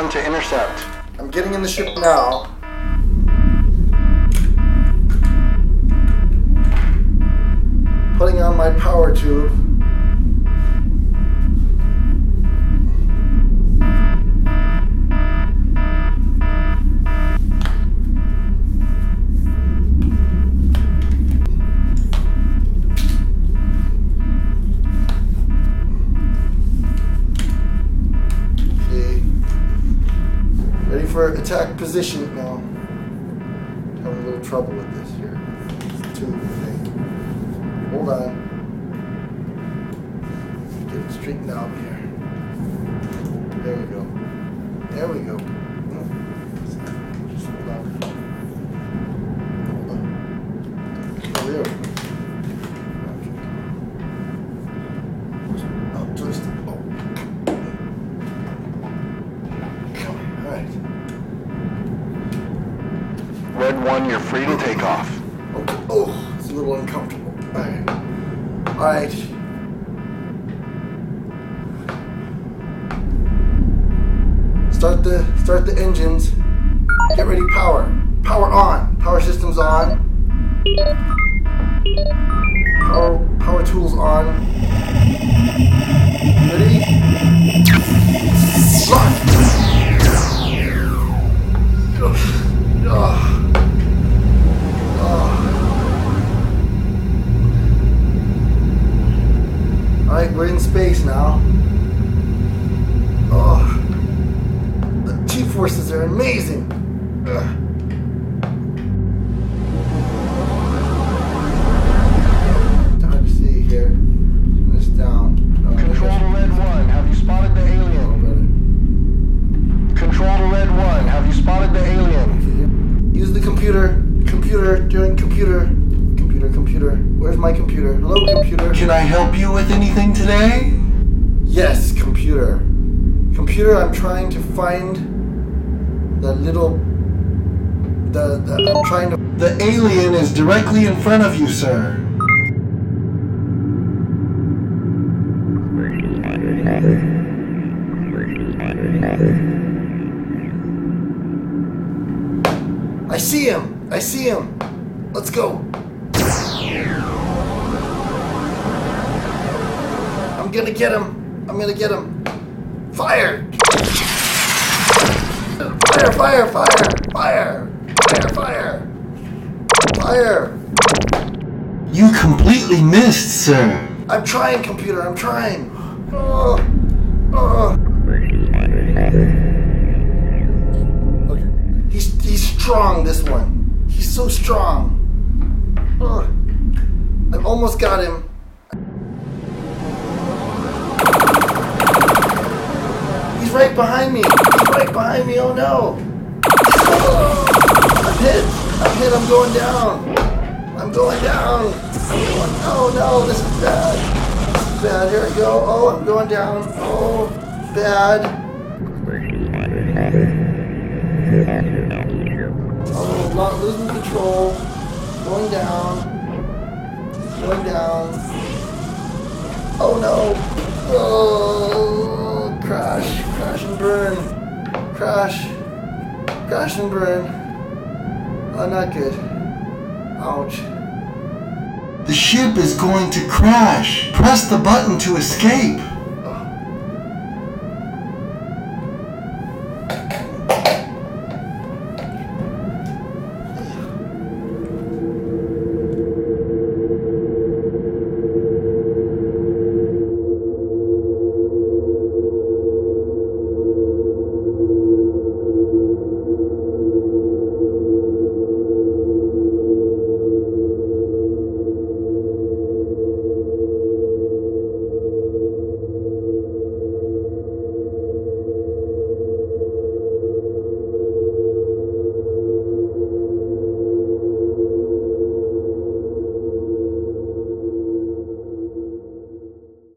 1 to intercept. I'm getting in the ship now. Putting on my power tube. For attack position now. Having a little trouble with this here. Tube thing. Hold on. Get it straightened out here. There we go. There we go. 1, you're free to take off. Okay. Oh, it's a little uncomfortable. Alright. Alright. Start the start the engines. Get ready, power. Power on. Power systems on. Power power tools on. Ready? Alright, we're in space now. Oh, the G forces are amazing. Ugh. Hard to see here. This down. Oh, Control to Red 1, have you spotted the alien? Oh, Control to Red 1, have you spotted the alien? Use the computer. Computer. Doing computer. Computer. Computer. Where's my computer? Hello, computer. Can I help you with anything today? Yes, computer. Computer, I'm trying to find the little. The, the I'm trying to. The alien is directly in front of you, sir. I see him. I see him. Let's go. I'm gonna get him. I'm gonna get him. Fire! Fire, fire, fire, fire, fire, fire, fire. You completely missed, sir. I'm trying, computer, I'm trying. Oh, oh. Okay. He's, he's strong, this one. He's so strong. Uh, oh. I've almost got him. Right behind me. He's right behind me. Oh no. I'm hit. I'm hit. I'm going down. I'm going down. I'm going. Oh no, this is bad. Bad. Here we go. Oh, I'm going down. Oh, bad. Oh, lo- losing control. Going down. Going down. Oh no. Oh, crash. Crash and burn. Crash. Crash and burn. Oh, not good. Ouch. The ship is going to crash. Press the button to escape.